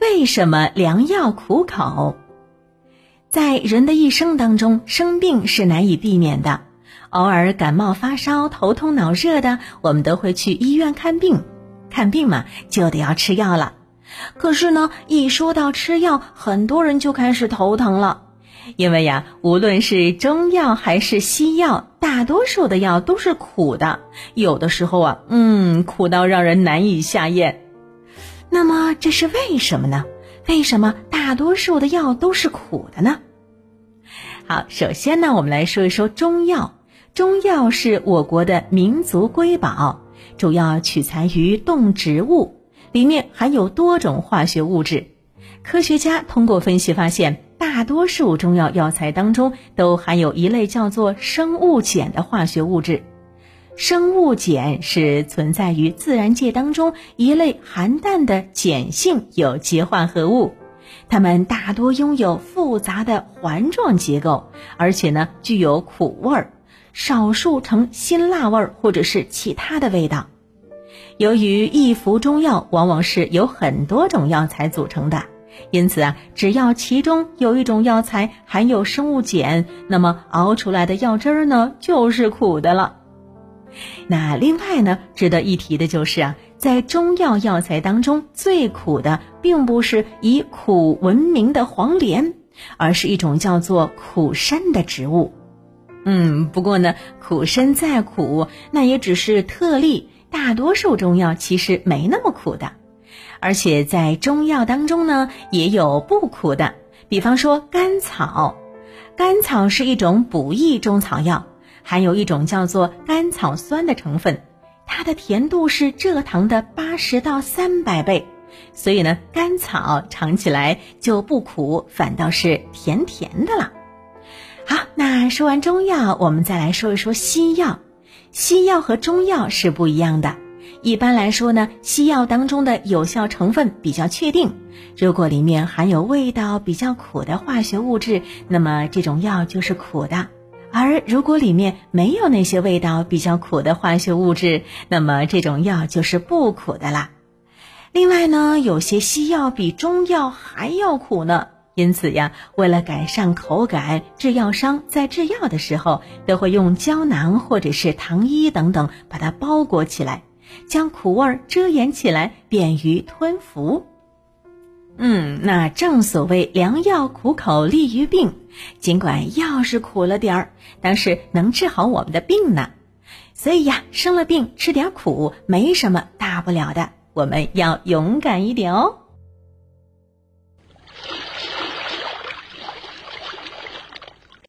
为什么良药苦口？在人的一生当中，生病是难以避免的。偶尔感冒发烧、头痛脑热的，我们都会去医院看病。看病嘛，就得要吃药了。可是呢，一说到吃药，很多人就开始头疼了。因为呀，无论是中药还是西药，大多数的药都是苦的，有的时候啊，嗯，苦到让人难以下咽。那么这是为什么呢？为什么大多数的药都是苦的呢？好，首先呢，我们来说一说中药。中药是我国的民族瑰宝，主要取材于动植物，里面含有多种化学物质。科学家通过分析发现，大多数中药药材当中都含有一类叫做生物碱的化学物质。生物碱是存在于自然界当中一类含氮的碱性有机化合物，它们大多拥有复杂的环状结构，而且呢具有苦味儿。少数呈辛辣味儿或者是其他的味道。由于一服中药往往是由很多种药材组成的，因此啊，只要其中有一种药材含有生物碱，那么熬出来的药汁儿呢就是苦的了。那另外呢，值得一提的就是啊，在中药药材当中最苦的，并不是以苦闻名的黄连，而是一种叫做苦参的植物。嗯，不过呢，苦参再苦，那也只是特例，大多数中药其实没那么苦的。而且在中药当中呢，也有不苦的，比方说甘草。甘草是一种补益中草药，含有一种叫做甘草酸的成分，它的甜度是蔗糖的八十到三百倍，所以呢，甘草尝起来就不苦，反倒是甜甜的了。好，那说完中药，我们再来说一说西药。西药和中药是不一样的。一般来说呢，西药当中的有效成分比较确定。如果里面含有味道比较苦的化学物质，那么这种药就是苦的；而如果里面没有那些味道比较苦的化学物质，那么这种药就是不苦的啦。另外呢，有些西药比中药还要苦呢。因此呀，为了改善口感，制药商在制药的时候都会用胶囊或者是糖衣等等把它包裹起来，将苦味遮掩起来，便于吞服。嗯，那正所谓良药苦口利于病，尽管药是苦了点儿，但是能治好我们的病呢。所以呀，生了病吃点苦没什么大不了的，我们要勇敢一点哦。